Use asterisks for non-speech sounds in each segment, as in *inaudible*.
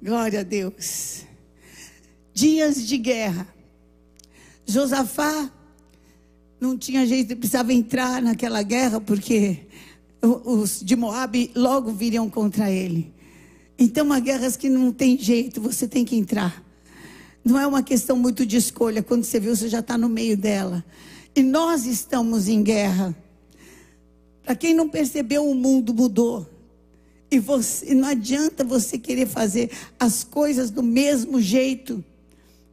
Glória a Deus. Dias de guerra. Josafá não tinha jeito, precisava entrar naquela guerra porque os de Moab logo viriam contra ele. Então, há guerras que não tem jeito, você tem que entrar. Não é uma questão muito de escolha. Quando você viu, você já está no meio dela. E nós estamos em guerra. Para quem não percebeu, o mundo mudou. E você, não adianta você querer fazer as coisas do mesmo jeito.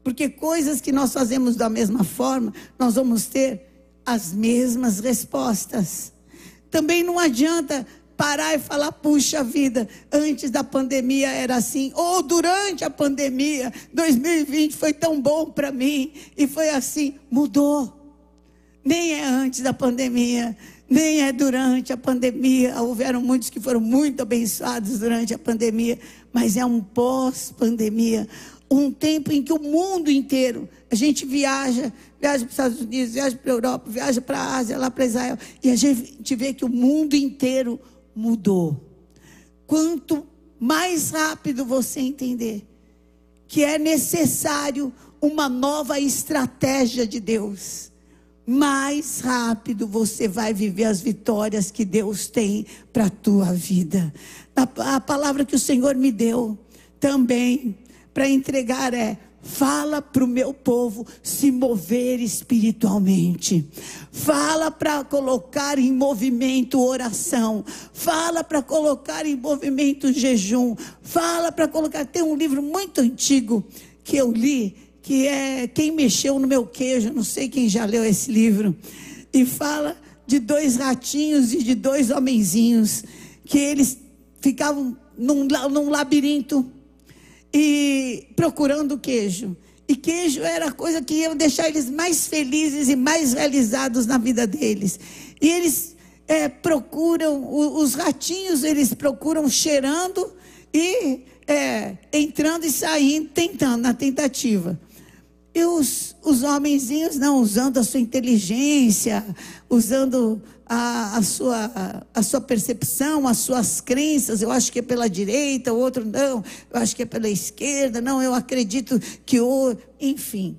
Porque coisas que nós fazemos da mesma forma, nós vamos ter as mesmas respostas. Também não adianta parar e falar, puxa vida, antes da pandemia era assim, ou durante a pandemia, 2020 foi tão bom para mim, e foi assim, mudou. Nem é antes da pandemia, nem é durante a pandemia. Houveram muitos que foram muito abençoados durante a pandemia, mas é um pós-pandemia, um tempo em que o mundo inteiro, a gente viaja, viaja para os Estados Unidos, viaja para a Europa, viaja para a Ásia, lá para Israel, e a gente vê que o mundo inteiro mudou. Quanto mais rápido você entender que é necessário uma nova estratégia de Deus, mais rápido você vai viver as vitórias que Deus tem para a tua vida. A, a palavra que o Senhor me deu também para entregar é: Fala para o meu povo se mover espiritualmente. Fala para colocar em movimento oração. Fala para colocar em movimento jejum. Fala para colocar. Tem um livro muito antigo que eu li, que é Quem Mexeu no Meu Queijo. Não sei quem já leu esse livro. E fala de dois ratinhos e de dois homenzinhos. Que eles ficavam num, num labirinto e procurando queijo. E queijo era a coisa que ia deixar eles mais felizes e mais realizados na vida deles. E eles é, procuram, os ratinhos, eles procuram cheirando e é, entrando e saindo, tentando, na tentativa. E os, os homenzinhos não, usando a sua inteligência, usando a, a, sua, a sua percepção, as suas crenças. Eu acho que é pela direita, o outro não. Eu acho que é pela esquerda. Não, eu acredito que o. Enfim.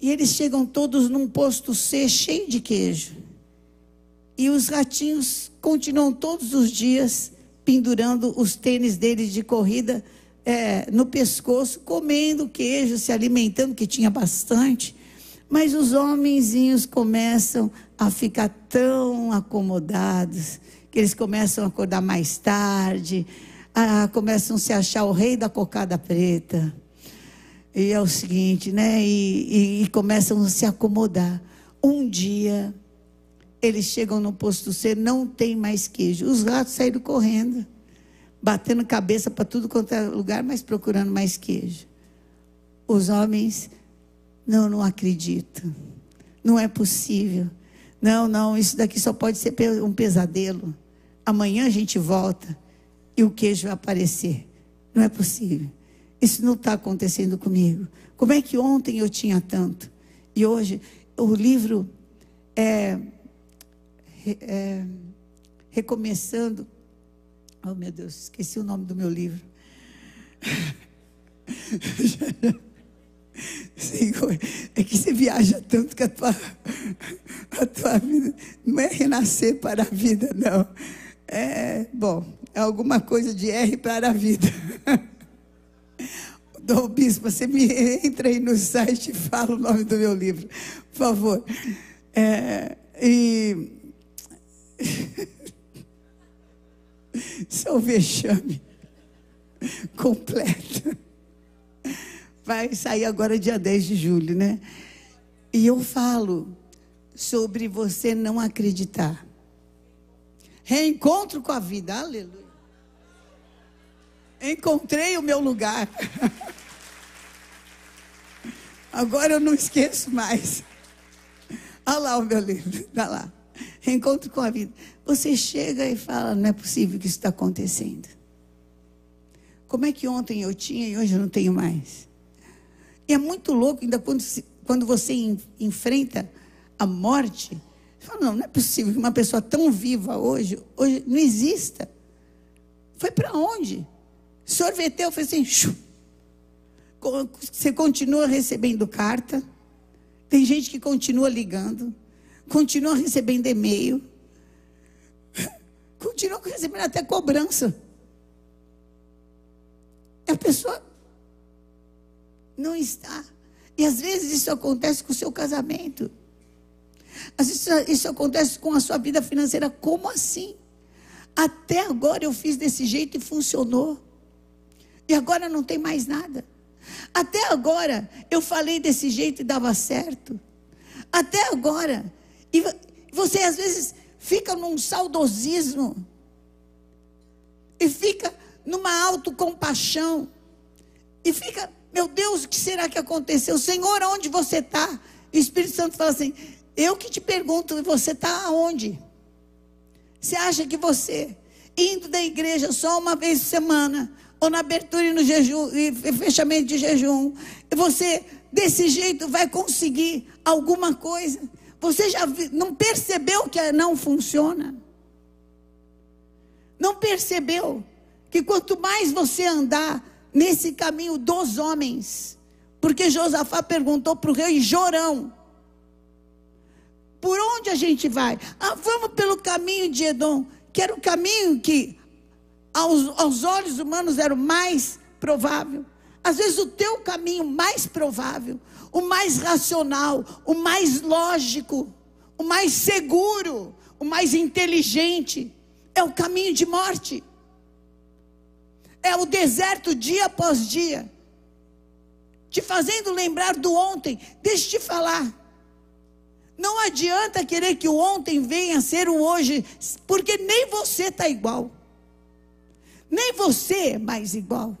E eles chegam todos num posto C cheio de queijo. E os ratinhos continuam todos os dias pendurando os tênis deles de corrida é, no pescoço, comendo queijo, se alimentando, que tinha bastante. Mas os homenzinhos começam a ficar tão acomodados que eles começam a acordar mais tarde, a, começam a se achar o rei da cocada preta. E é o seguinte, né? E, e, e começam a se acomodar. Um dia, eles chegam no posto C, não tem mais queijo. Os ratos saíram correndo, batendo cabeça para tudo quanto é lugar, mas procurando mais queijo. Os homens, não, não acredito. Não é possível. Não, não, isso daqui só pode ser um pesadelo. Amanhã a gente volta e o queijo vai aparecer. Não é possível. Isso não está acontecendo comigo. Como é que ontem eu tinha tanto? E hoje o livro é, é recomeçando. Oh meu Deus, esqueci o nome do meu livro. *laughs* Senhor, é que você viaja tanto que a tua, a tua vida não é renascer para a vida, não. É, bom, é alguma coisa de R para a vida. *laughs* Dom Bispo, você me entra aí no site e fala o nome do meu livro, por favor. É, e. *laughs* Isso é vexame completo. Vai sair agora dia 10 de julho, né? E eu falo sobre você não acreditar. Reencontro com a vida, aleluia. Encontrei o meu lugar. Agora eu não esqueço mais. Olha lá o meu livro, está lá. *laughs* Reencontro com a vida. Você chega e fala: não é possível que isso está acontecendo. Como é que ontem eu tinha e hoje eu não tenho mais? E é muito louco, ainda quando, quando você em, enfrenta a morte, você fala, não, não é possível que uma pessoa tão viva hoje, hoje não exista. Foi para onde? sorveteu, fez assim, shoo. você continua recebendo carta, tem gente que continua ligando, continua recebendo e-mail, continua recebendo até cobrança. A pessoa não está. E às vezes isso acontece com o seu casamento. Às vezes isso acontece com a sua vida financeira. Como assim? Até agora eu fiz desse jeito e funcionou. E agora não tem mais nada. Até agora eu falei desse jeito e dava certo. Até agora. E você às vezes fica num saudosismo. E fica numa autocompaixão. E fica, meu Deus, o que será que aconteceu? Senhor, onde você está? O Espírito Santo fala assim: Eu que te pergunto, você está aonde? Você acha que você, indo da igreja só uma vez por semana, ou na abertura e no jejum, e fechamento de jejum, você desse jeito vai conseguir alguma coisa? Você já não percebeu que não funciona? Não percebeu que quanto mais você andar nesse caminho dos homens, porque Josafá perguntou para o rei Jorão: por onde a gente vai? Ah, vamos pelo caminho de Edom, que era o caminho que aos, aos olhos humanos era o mais provável. Às vezes o teu caminho mais provável, o mais racional, o mais lógico, o mais seguro, o mais inteligente, é o caminho de morte. É o deserto dia após dia. Te fazendo lembrar do ontem. Deixa eu te falar. Não adianta querer que o ontem venha ser o hoje, porque nem você está igual. Nem você é mais igual.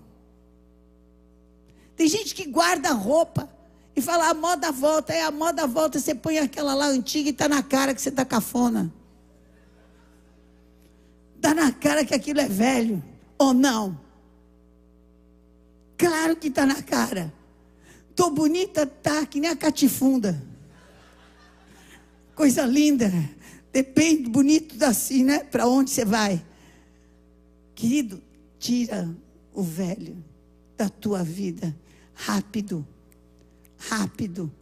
Tem gente que guarda roupa e fala a moda volta, é a moda volta, você põe aquela lá antiga e está na cara que você está cafona. Está na cara que aquilo é velho, ou não? Claro que está na cara. Tô bonita, tá, que nem a catifunda. Coisa linda. Depende, bonito assim, né? Para onde você vai. Querido, tira o velho da tua vida. Rápido. Rápido.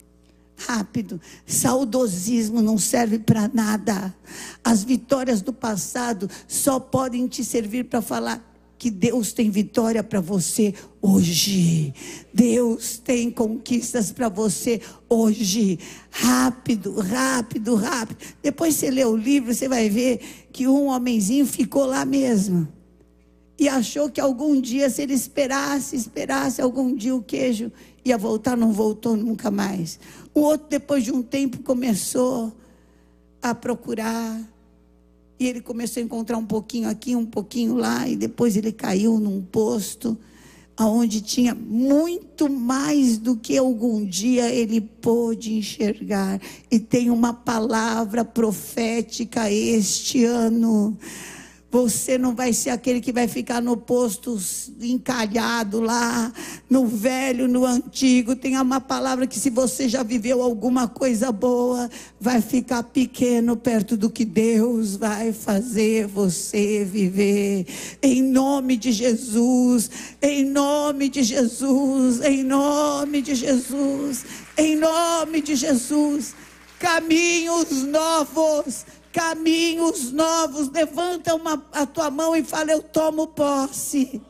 Rápido. Saudosismo não serve para nada. As vitórias do passado só podem te servir para falar que Deus tem vitória para você hoje. Deus tem conquistas para você hoje. Rápido, rápido, rápido. Depois você lê o livro, você vai ver que um homenzinho ficou lá mesmo. E achou que algum dia, se ele esperasse, esperasse, algum dia o queijo ia voltar, não voltou nunca mais. O outro, depois de um tempo, começou a procurar e ele começou a encontrar um pouquinho aqui, um pouquinho lá, e depois ele caiu num posto aonde tinha muito mais do que algum dia ele pôde enxergar. E tem uma palavra profética este ano você não vai ser aquele que vai ficar no posto encalhado lá, no velho, no antigo. Tem uma palavra que, se você já viveu alguma coisa boa, vai ficar pequeno perto do que Deus vai fazer você viver. Em nome de Jesus, em nome de Jesus, em nome de Jesus, em nome de Jesus. Caminhos novos caminhos novos. Levanta uma, a tua mão e fala: Eu tomo posse.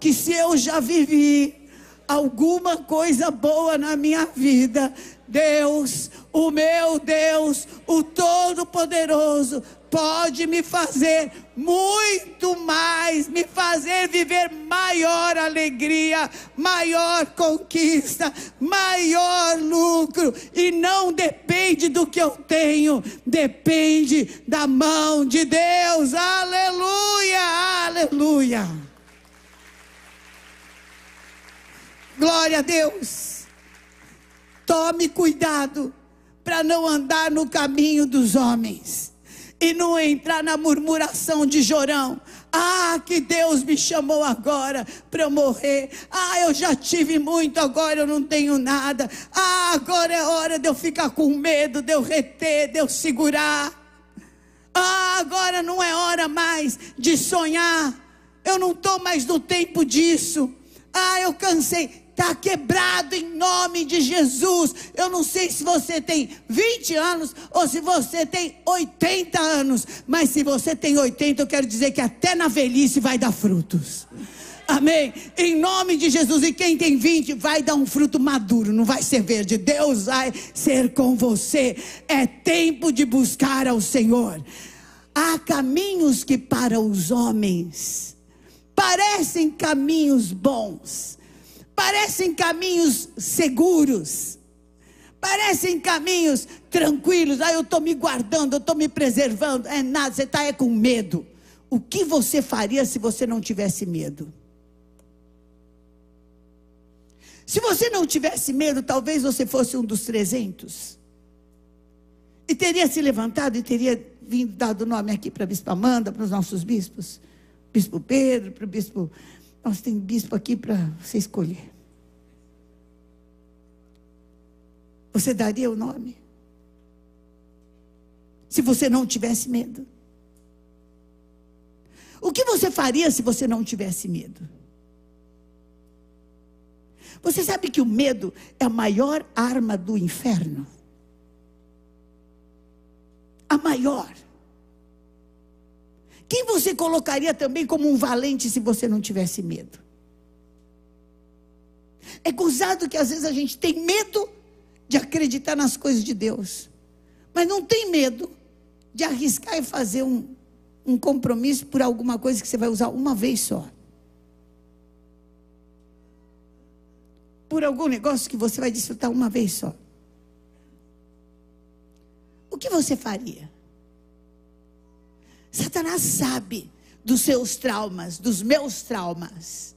Que se eu já vivi alguma coisa boa na minha vida, Deus, o meu Deus, o Todo-Poderoso, pode me fazer muito mais, me fazer viver maior alegria, maior conquista, maior lucro. E não depende do que eu tenho, depende da mão de Deus. Aleluia, aleluia. Glória a Deus. Tome cuidado para não andar no caminho dos homens e não entrar na murmuração de Jorão. Ah, que Deus me chamou agora para eu morrer. Ah, eu já tive muito, agora eu não tenho nada. Ah, agora é hora de eu ficar com medo, de eu reter, de eu segurar. Ah, agora não é hora mais de sonhar. eu não estou mais no tempo disso. Ah, eu cansei. Está quebrado em nome de Jesus. Eu não sei se você tem 20 anos ou se você tem 80 anos. Mas se você tem 80, eu quero dizer que até na velhice vai dar frutos. Amém. Em nome de Jesus. E quem tem 20 vai dar um fruto maduro, não vai ser verde. Deus vai ser com você. É tempo de buscar ao Senhor. Há caminhos que para os homens parecem caminhos bons, parecem caminhos seguros, parecem caminhos tranquilos. Ah, eu estou me guardando, eu estou me preservando. É nada, você está é com medo. O que você faria se você não tivesse medo? Se você não tivesse medo, talvez você fosse um dos 300. E teria se levantado e teria vindo dado nome aqui para a Bispa Amanda, para os nossos bispos. Bispo Pedro, para o bispo. Nós temos bispo aqui para você escolher. Você daria o nome? Se você não tivesse medo. O que você faria se você não tivesse medo? Você sabe que o medo é a maior arma do inferno? A maior. Quem você colocaria também como um valente se você não tivesse medo? É gozado que às vezes a gente tem medo de acreditar nas coisas de Deus, mas não tem medo de arriscar e fazer um, um compromisso por alguma coisa que você vai usar uma vez só. por algum negócio que você vai desfrutar uma vez só. O que você faria? Satanás sabe dos seus traumas, dos meus traumas.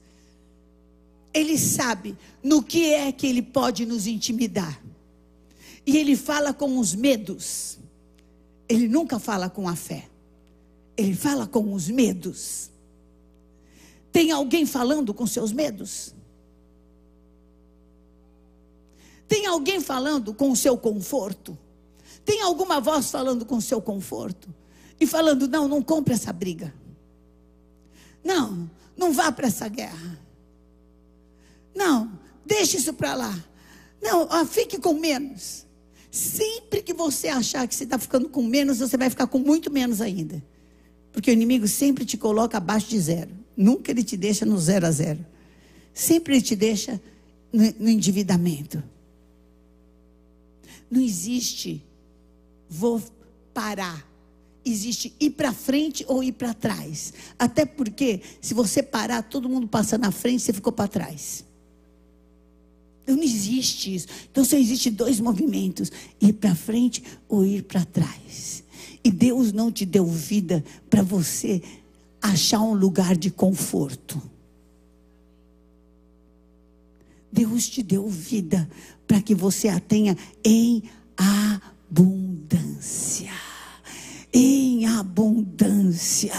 Ele sabe no que é que ele pode nos intimidar. E ele fala com os medos. Ele nunca fala com a fé. Ele fala com os medos. Tem alguém falando com seus medos? Tem alguém falando com o seu conforto? Tem alguma voz falando com o seu conforto? E falando: não, não compre essa briga. Não, não vá para essa guerra. Não, deixe isso para lá. Não, ó, fique com menos. Sempre que você achar que você está ficando com menos, você vai ficar com muito menos ainda. Porque o inimigo sempre te coloca abaixo de zero. Nunca ele te deixa no zero a zero. Sempre ele te deixa no, no endividamento. Não existe vou parar. Existe ir para frente ou ir para trás. Até porque, se você parar, todo mundo passa na frente, você ficou para trás. Não existe isso. Então só existe dois movimentos: ir para frente ou ir para trás. E Deus não te deu vida para você achar um lugar de conforto. Deus te deu vida para que você a tenha em abundância. Em abundância.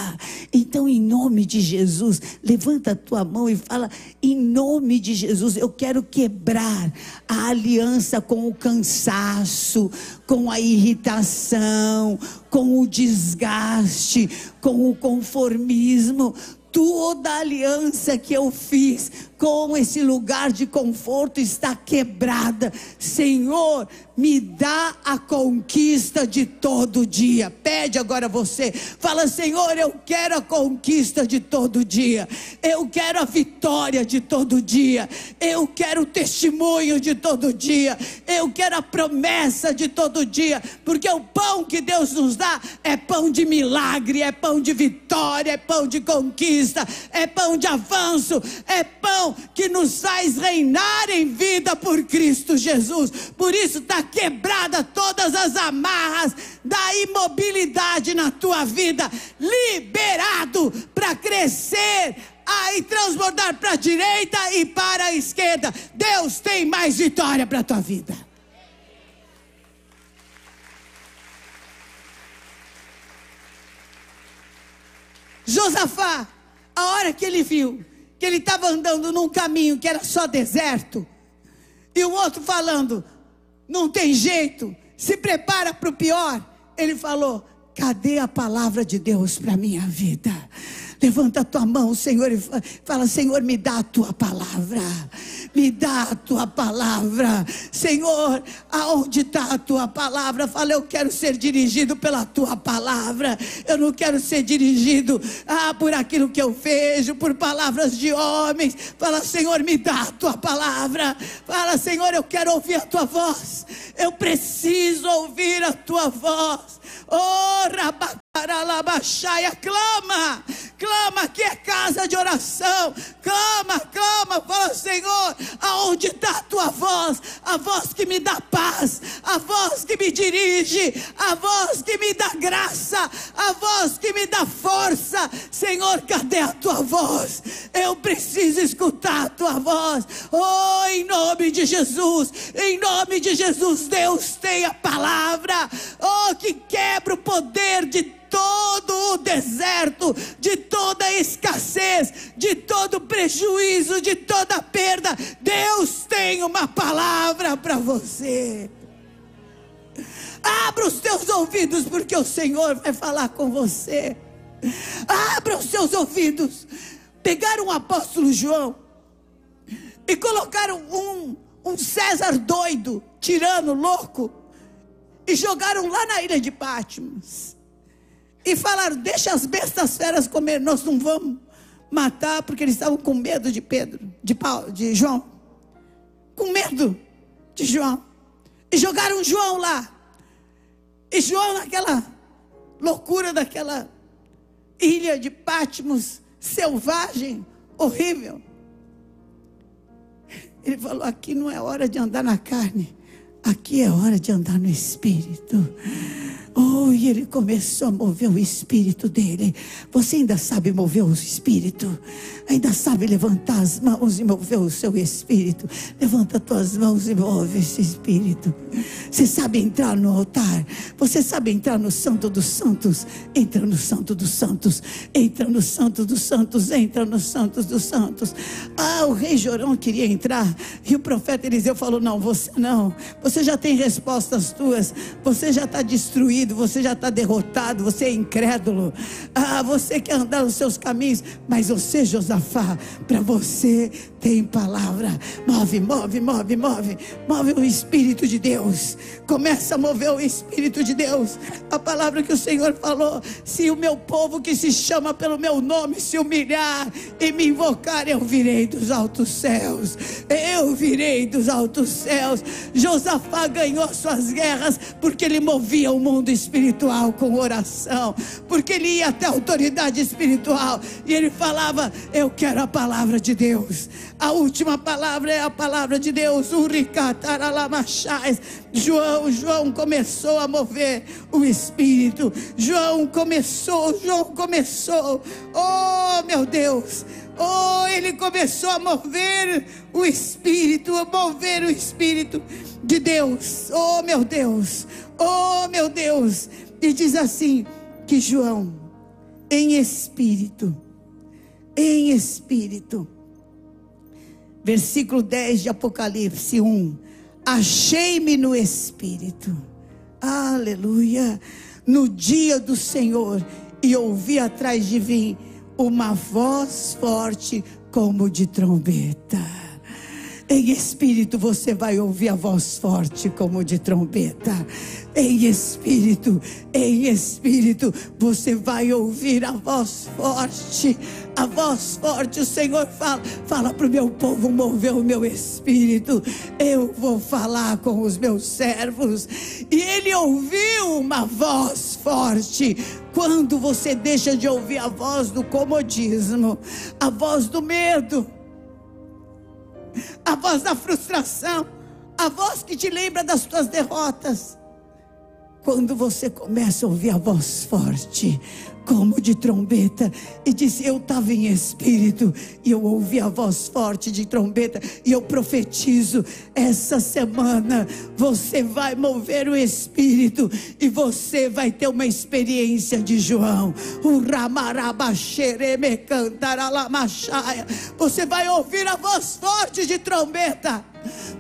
Então, em nome de Jesus, levanta a tua mão e fala: em nome de Jesus, eu quero quebrar a aliança com o cansaço, com a irritação, com o desgaste, com o conformismo toda aliança que eu fiz com esse lugar de conforto está quebrada. Senhor, me dá a conquista de todo dia. Pede agora você. Fala, Senhor, eu quero a conquista de todo dia. Eu quero a vitória de todo dia. Eu quero o testemunho de todo dia. Eu quero a promessa de todo dia. Porque o pão que Deus nos dá é pão de milagre, é pão de vitória, é pão de conquista, é pão de avanço, é pão que nos faz reinar em vida por Cristo Jesus. Por isso está quebrada todas as amarras da imobilidade na tua vida, liberado para crescer e transbordar para a direita e para a esquerda. Deus tem mais vitória para a tua vida. Josafá, a hora que ele viu que ele estava andando num caminho que era só deserto, e o outro falando: não tem jeito, se prepara para o pior. Ele falou: cadê a palavra de Deus para minha vida? Levanta a tua mão, Senhor, e fala: Senhor, me dá a tua palavra. Me dá a tua palavra. Senhor, aonde está a tua palavra? Fala, eu quero ser dirigido pela tua palavra. Eu não quero ser dirigido ah, por aquilo que eu vejo, por palavras de homens. Fala, Senhor, me dá a tua palavra. Fala, Senhor, eu quero ouvir a tua voz. Eu preciso ouvir a tua voz. Oh, Rabacaralabaxaia, clama, clama que é casa de oração, clama, clama, fala Senhor, aonde está a tua voz, a voz que me dá paz, a voz que me dirige, a voz que me dá graça, a voz que me dá força, Senhor, cadê a tua voz? Eu preciso escutar a tua voz, oh, em nome de Jesus, em nome de Jesus, Deus tem a palavra, oh, que quebra o poder de todo o deserto, de toda a escassez, de todo prejuízo, de toda perda. Deus tem uma palavra para você. Abra os teus ouvidos, porque o Senhor vai falar com você. Abra os seus ouvidos. Pegaram o apóstolo João e colocaram um, um César doido, tirano, louco, e jogaram lá na ilha de Patmos e falaram: Deixa as bestas feras comer, nós não vamos matar, porque eles estavam com medo de Pedro, de, Paulo, de João, com medo de João, e jogaram João lá, e João naquela loucura daquela ilha de Patmos, selvagem, horrível. Ele falou: aqui não é hora de andar na carne, aqui é hora de andar no espírito. Oh, e ele começou a mover o espírito dele. Você ainda sabe mover o espírito? Ainda sabe levantar as mãos e mover o seu espírito? Levanta tuas mãos e move esse espírito. Você sabe entrar no altar? Você sabe entrar no Santo dos Santos? Entra no Santo dos Santos. Entra no Santo dos Santos. Entra no Santo dos Santos. Ah, o rei Jorão queria entrar. E o profeta Eliseu falou: Não, você não. Você já tem respostas tuas. Você já está destruído você já está derrotado, você é incrédulo. Ah, você quer andar nos seus caminhos, mas você, Josafá, para você tem palavra. Move, move, move, move. Move o Espírito de Deus. Começa a mover o Espírito de Deus. A palavra que o Senhor falou: se o meu povo que se chama pelo meu nome se humilhar e me invocar, eu virei dos altos céus. Eu virei dos altos céus. Josafá ganhou suas guerras porque ele movia o mundo espiritual com oração, porque ele ia até a autoridade espiritual e ele falava: Eu quero a palavra de Deus. A última palavra é a palavra de Deus. João, João começou a mover o espírito. João começou, João começou. Oh, meu Deus. Oh, ele começou a mover o espírito, a mover o espírito de Deus. Oh, meu Deus. Oh, meu Deus. E diz assim que João, em espírito, em espírito, versículo 10 de Apocalipse 1. Achei-me no Espírito, aleluia, no dia do Senhor, e ouvi atrás de mim uma voz forte como de trombeta. Em espírito você vai ouvir a voz forte como de trombeta. Em espírito, em espírito, você vai ouvir a voz forte. A voz forte, o Senhor fala, fala para o meu povo mover o meu espírito. Eu vou falar com os meus servos. E ele ouviu uma voz forte. Quando você deixa de ouvir a voz do comodismo, a voz do medo, a voz da frustração, a voz que te lembra das tuas derrotas. Quando você começa a ouvir a voz forte, como de trombeta, e disse: Eu estava em espírito, e eu ouvi a voz forte de trombeta, e eu profetizo: essa semana você vai mover o espírito, e você vai ter uma experiência de João. Você vai ouvir a voz forte de trombeta.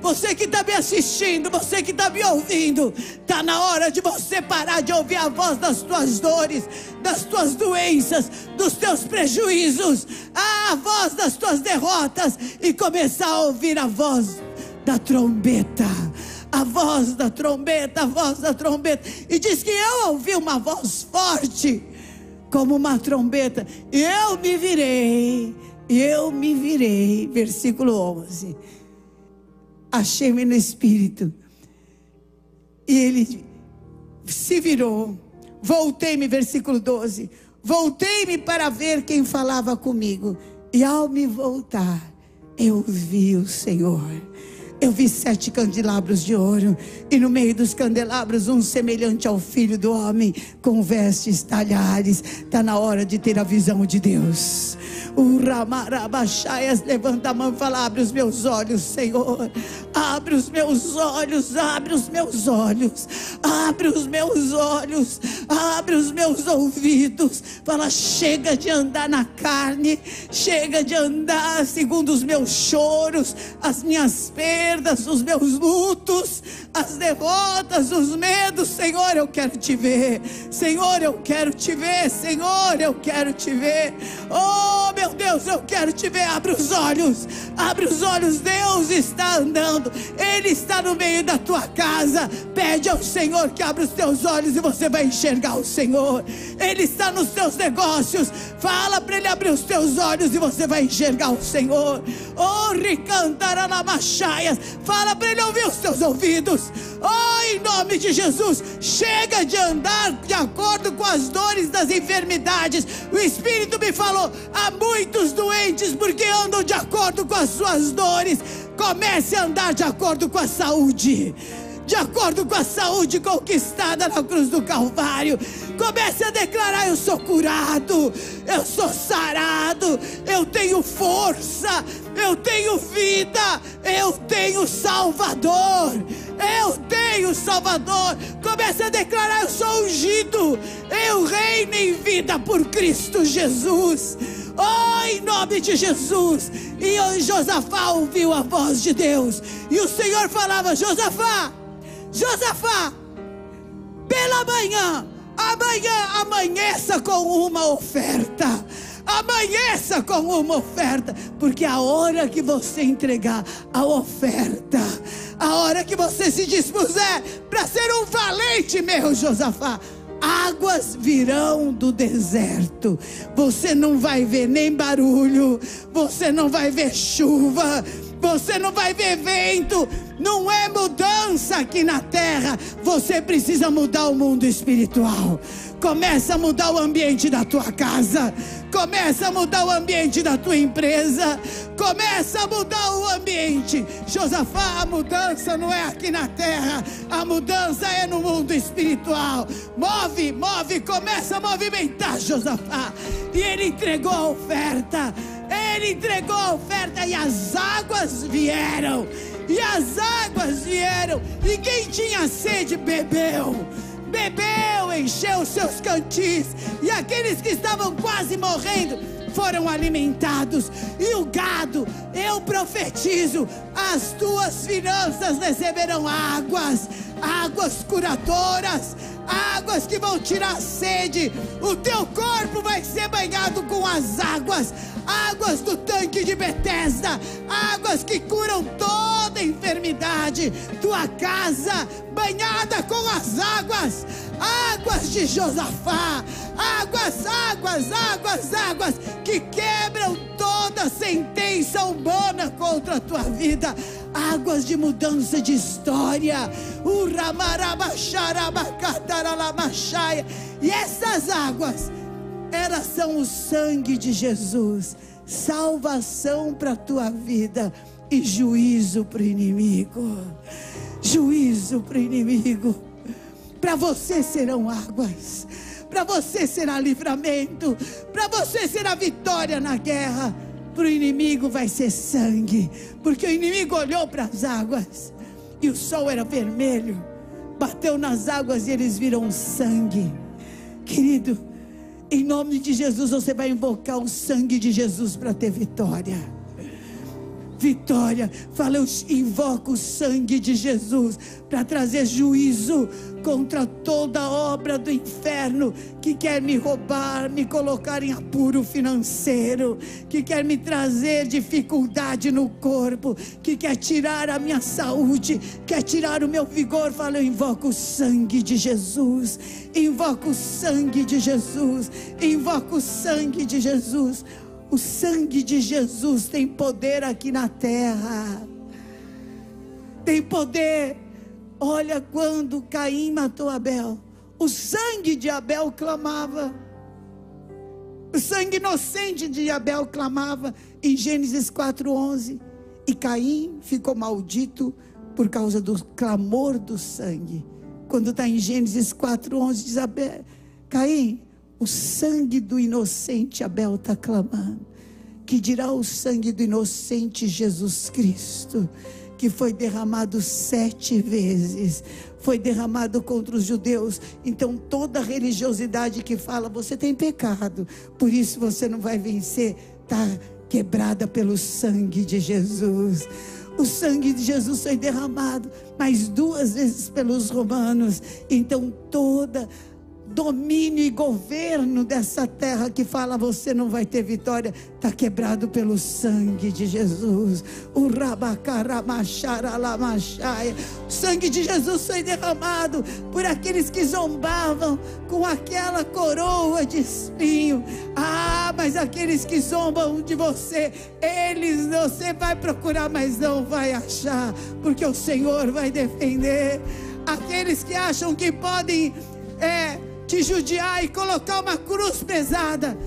Você que está me assistindo, você que está me ouvindo, está na hora de você parar de ouvir a voz das tuas dores, das tuas doenças, dos teus prejuízos, a voz das tuas derrotas e começar a ouvir a voz da trombeta. A voz da trombeta, a voz da trombeta. E diz que eu ouvi uma voz forte, como uma trombeta. Eu me virei, eu me virei. Versículo 11. Achei-me no espírito. E ele se virou. Voltei-me, versículo 12. Voltei-me para ver quem falava comigo. E ao me voltar, eu vi o Senhor eu vi sete candelabros de ouro, e no meio dos candelabros, um semelhante ao filho do homem, com vestes talhares. Está na hora de ter a visão de Deus. O Ramarabachaias levanta a mão e fala: Abre os meus olhos, Senhor. Abre os meus olhos, abre os meus olhos, abre os meus olhos, abre os meus ouvidos. Fala: Chega de andar na carne, chega de andar segundo os meus choros, as minhas perdas, os meus lutos, as derrotas, os medos. Senhor, eu quero te ver. Senhor, eu quero te ver. Senhor, eu quero te ver. Oh, meu Deus, eu quero te ver. Abre os olhos. Abre os olhos. Deus está andando. Ele está no meio da tua casa. Pede ao Senhor que abra os teus olhos e você vai enxergar o Senhor. Ele está nos teus negócios. Fala para ele abrir os teus olhos e você vai enxergar o Senhor. Oh, ricantará na machaias. Fala para ele ouvir os teus ouvidos. Oh, em nome de Jesus, chega de andar de acordo com as dores das enfermidades. O Espírito me falou: há muitos doentes porque andam de acordo com as suas dores. Comece a andar de acordo com a saúde de acordo com a saúde conquistada na cruz do Calvário. Comece a declarar: Eu sou curado, eu sou sarado, eu tenho força, eu tenho vida, eu tenho Salvador. Eu tenho Salvador. Comece a declarar: Eu sou ungido. Eu reino em vida por Cristo Jesus. Oh, em nome de Jesus. E Josafá ouviu a voz de Deus. E o Senhor falava: Josafá, Josafá, pela manhã, amanhã amanheça com uma oferta. Amanheça com uma oferta, porque a hora que você entregar a oferta, a hora que você se dispuser para ser um valente, meu Josafá, águas virão do deserto. Você não vai ver nem barulho, você não vai ver chuva, você não vai ver vento, não é mudança aqui na terra. Você precisa mudar o mundo espiritual. Começa a mudar o ambiente da tua casa. Começa a mudar o ambiente da tua empresa. Começa a mudar o ambiente. Josafá, a mudança não é aqui na terra. A mudança é no espiritual. Move, move, começa a movimentar, Josafá. E ele entregou a oferta. Ele entregou a oferta e as águas vieram. E as águas vieram. E quem tinha sede bebeu bebeu, encheu seus cantis, e aqueles que estavam quase morrendo foram alimentados, e o gado, eu profetizo, as tuas finanças receberão águas, águas curadoras, águas que vão tirar a sede, o teu corpo vai ser banhado com as águas, águas do tanque de Betesda, águas que curam toda enfermidade, tua casa banhada com as águas, águas de Josafá, águas, águas, águas, águas que quebram toda sentença humana contra a tua vida, águas de mudança de história. E essas águas, elas são o sangue de Jesus, salvação para a tua vida e juízo para o inimigo. Juízo para o inimigo. Para você serão águas, para você será livramento, para você será vitória na guerra para o inimigo vai ser sangue, porque o inimigo olhou para as águas e o sol era vermelho, bateu nas águas e eles viram sangue. Querido, em nome de Jesus você vai invocar o sangue de Jesus para ter vitória. Vitória. Fala, eu invoco o sangue de Jesus para trazer juízo contra toda obra do inferno que quer me roubar, me colocar em apuro financeiro, que quer me trazer dificuldade no corpo, que quer tirar a minha saúde, quer tirar o meu vigor. Fala, eu invoco o sangue de Jesus, invoco o sangue de Jesus, invoco o sangue de Jesus. O sangue de Jesus tem poder aqui na terra. Tem poder. Olha quando Caim matou Abel. O sangue de Abel clamava. O sangue inocente de Abel clamava em Gênesis 4:11. E Caim ficou maldito por causa do clamor do sangue. Quando está em Gênesis 4:11 diz Abel, Caim, o sangue do inocente Abel está clamando. Que dirá o sangue do inocente Jesus Cristo, que foi derramado sete vezes, foi derramado contra os judeus. Então, toda religiosidade que fala, você tem pecado, por isso você não vai vencer, está quebrada pelo sangue de Jesus. O sangue de Jesus foi derramado mais duas vezes pelos romanos. Então, toda domínio e governo dessa terra que fala você não vai ter vitória, está quebrado pelo sangue de Jesus. O sangue de Jesus foi derramado por aqueles que zombavam com aquela coroa de espinho. Ah, mas aqueles que zombam de você, eles você vai procurar, mas não vai achar, porque o Senhor vai defender. Aqueles que acham que podem é, te judiar e colocar uma cruz pesada.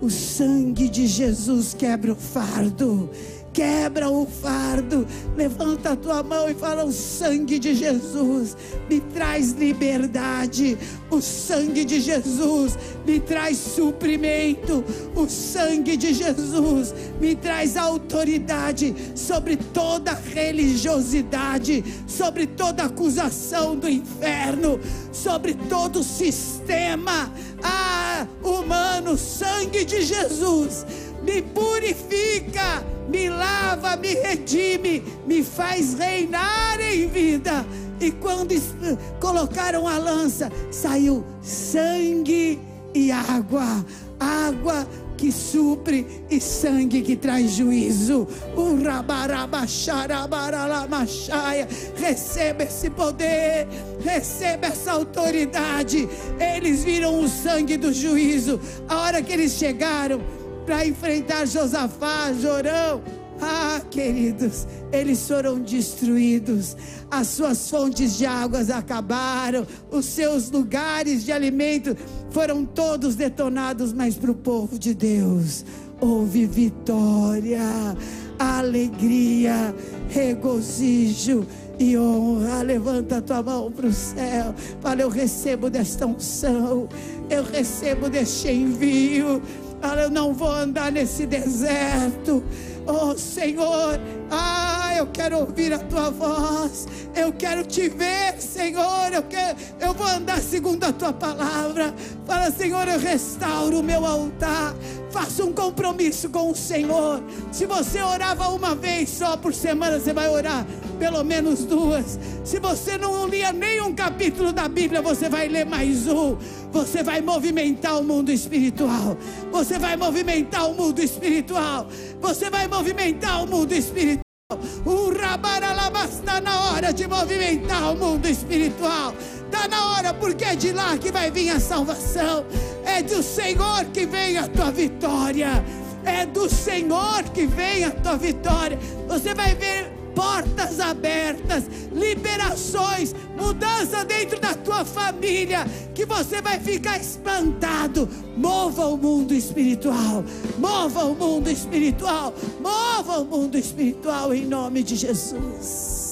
O sangue de Jesus quebra o fardo quebra o fardo, levanta a tua mão e fala: O sangue de Jesus me traz liberdade, o sangue de Jesus me traz suprimento, o sangue de Jesus me traz autoridade sobre toda religiosidade, sobre toda acusação do inferno, sobre todo sistema ah, humano, sangue de Jesus me purifica, me lava, me redime, me faz reinar em vida. E quando colocaram a lança, saiu sangue e água, água que supre e sangue que traz juízo. Receba esse poder, receba essa autoridade. Eles viram o sangue do juízo. A hora que eles chegaram, para enfrentar Josafá, Jorão. Ah, queridos, eles foram destruídos, as suas fontes de águas acabaram, os seus lugares de alimento foram todos detonados, mas para o povo de Deus houve vitória, alegria, regozijo e honra. Levanta a tua mão para o céu. Fala, eu recebo desta unção, eu recebo deste envio. Fala, eu não vou andar nesse deserto. Oh Senhor, ah, eu quero ouvir a tua voz. Eu quero te ver, Senhor. Eu, quero, eu vou andar segundo a tua palavra. Fala, Senhor, eu restauro o meu altar. Faça um compromisso com o Senhor. Se você orava uma vez só por semana, você vai orar pelo menos duas. Se você não lia nenhum capítulo da Bíblia, você vai ler mais um. Você vai movimentar o mundo espiritual. Você vai movimentar o mundo espiritual. Você vai movimentar o mundo espiritual. O rabaralabas está na hora de movimentar o mundo espiritual. Está na hora, porque é de lá que vai vir a salvação. É do Senhor que vem a tua vitória. É do Senhor que vem a tua vitória. Você vai ver portas abertas, liberações, mudança dentro da tua família, que você vai ficar espantado. Mova o mundo espiritual, mova o mundo espiritual, mova o mundo espiritual em nome de Jesus.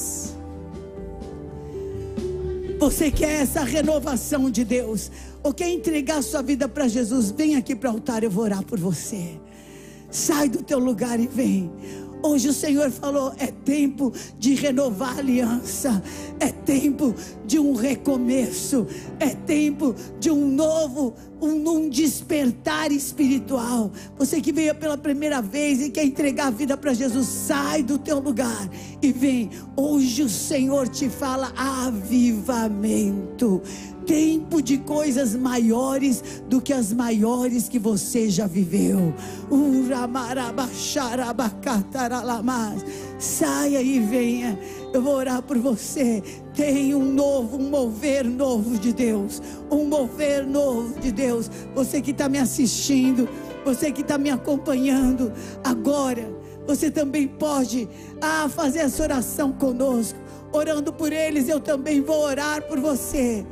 Você quer essa renovação de Deus? Ou quer entregar sua vida para Jesus? Vem aqui para o altar, eu vou orar por você. Sai do teu lugar e vem. Hoje o Senhor falou: é tempo de renovar a aliança, é tempo de um recomeço, é tempo de um novo, um, um despertar espiritual. Você que veio pela primeira vez e quer entregar a vida para Jesus, sai do teu lugar e vem. Hoje o Senhor te fala avivamento tempo de coisas maiores do que as maiores que você já viveu. Saia e venha. Eu vou orar por você. Tem um novo, um mover novo de Deus. Um mover novo de Deus. Você que está me assistindo, você que está me acompanhando agora, você também pode ah, fazer essa oração conosco. Orando por eles, eu também vou orar por você.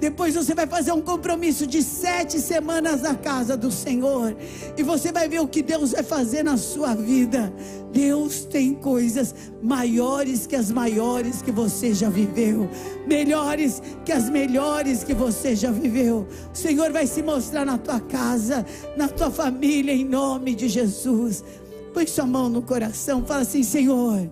Depois você vai fazer um compromisso de sete semanas na casa do Senhor. E você vai ver o que Deus vai fazer na sua vida. Deus tem coisas maiores que as maiores que você já viveu. Melhores que as melhores que você já viveu. O Senhor vai se mostrar na tua casa, na tua família, em nome de Jesus. Põe sua mão no coração. Fala assim: Senhor,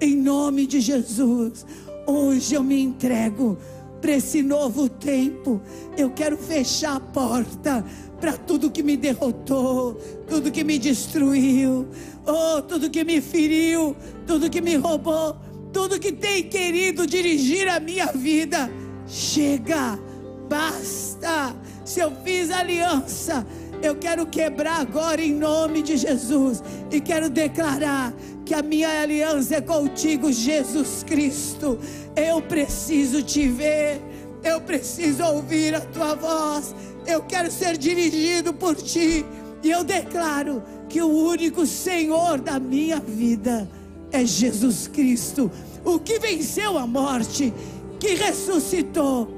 em nome de Jesus. Hoje eu me entrego para esse novo tempo. Eu quero fechar a porta para tudo que me derrotou, tudo que me destruiu, oh, tudo que me feriu, tudo que me roubou, tudo que tem querido dirigir a minha vida. Chega, basta. Se eu fiz aliança, eu quero quebrar agora em nome de Jesus e quero declarar que a minha aliança é contigo, Jesus Cristo. Eu preciso te ver, eu preciso ouvir a tua voz. Eu quero ser dirigido por ti. E eu declaro que o único Senhor da minha vida é Jesus Cristo, o que venceu a morte, que ressuscitou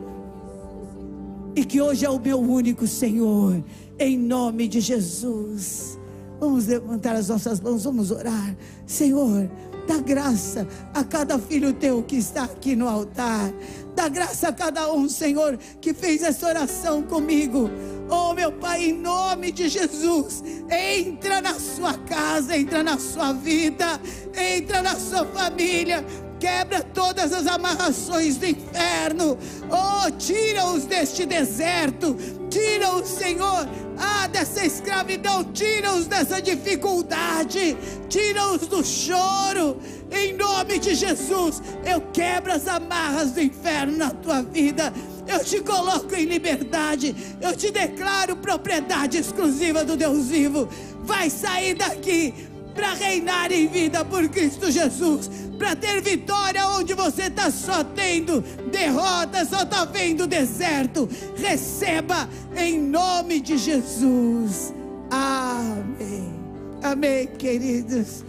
e que hoje é o meu único Senhor, em nome de Jesus. Vamos levantar as nossas mãos, vamos orar. Senhor, Dá graça a cada filho teu que está aqui no altar. Dá graça a cada um, Senhor, que fez essa oração comigo. Oh, meu Pai, em nome de Jesus, entra na sua casa, entra na sua vida, entra na sua família, quebra todas as amarrações do inferno. Oh, tira-os deste deserto, tira-os, Senhor, ah, dessa escravidão, tira-os dessa dificuldade, tira-os do choro. Em nome de Jesus, eu quebro as amarras do inferno na tua vida. Eu te coloco em liberdade. Eu te declaro propriedade exclusiva do Deus vivo. Vai sair daqui para reinar em vida por Cristo Jesus, para ter vitória onde você está só tendo derrota, só está vendo deserto. Receba em nome de Jesus. Amém. Amém, queridos.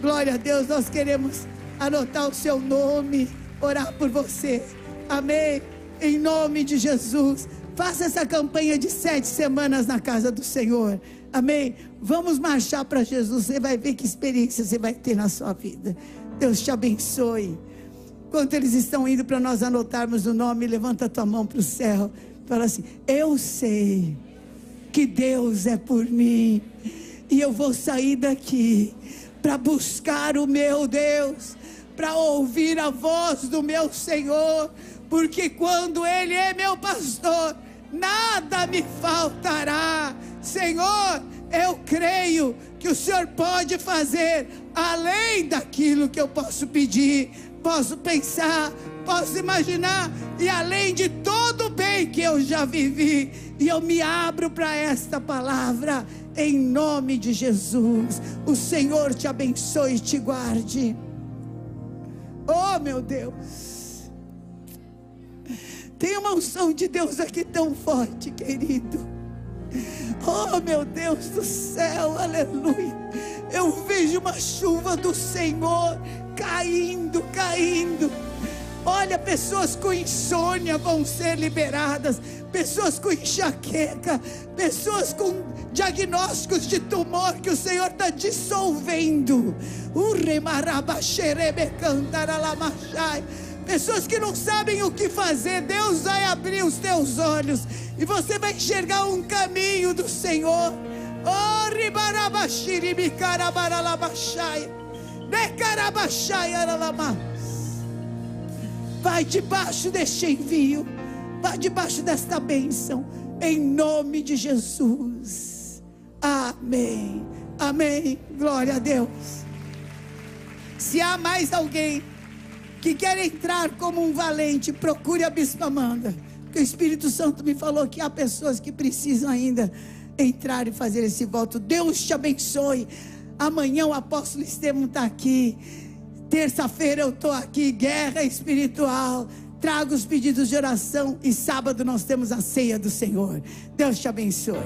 Glória a Deus, nós queremos anotar o seu nome, orar por você. Amém. Em nome de Jesus. Faça essa campanha de sete semanas na casa do Senhor. Amém? Vamos marchar para Jesus. Você vai ver que experiência você vai ter na sua vida. Deus te abençoe. Enquanto eles estão indo para nós anotarmos o nome, levanta a tua mão para o céu. Fala assim: Eu sei que Deus é por mim. E eu vou sair daqui para buscar o meu Deus, para ouvir a voz do meu Senhor, porque quando Ele é meu pastor, nada me faltará. Senhor, eu creio que o Senhor pode fazer além daquilo que eu posso pedir, posso pensar, posso imaginar, e além de todo o bem que eu já vivi, e eu me abro para esta palavra, em nome de Jesus. O Senhor te abençoe e te guarde. Oh, meu Deus. Tem uma unção de Deus aqui tão forte, querido. Oh, meu Deus do céu, aleluia. Eu vejo uma chuva do Senhor caindo, caindo. Olha, pessoas com insônia vão ser liberadas, pessoas com enxaqueca, pessoas com diagnósticos de tumor que o Senhor está dissolvendo. Pessoas que não sabem o que fazer, Deus vai abrir os teus olhos e você vai enxergar um caminho do Senhor. Oh, Vai debaixo deste envio. Vai debaixo desta bênção. Em nome de Jesus. Amém. Amém. Glória a Deus. Se há mais alguém que quer entrar como um valente, procure a Bispa Amanda. Porque o Espírito Santo me falou que há pessoas que precisam ainda entrar e fazer esse voto. Deus te abençoe. Amanhã o apóstolo Estevam está aqui. Terça-feira eu estou aqui, guerra espiritual. Trago os pedidos de oração e sábado nós temos a ceia do Senhor. Deus te abençoe.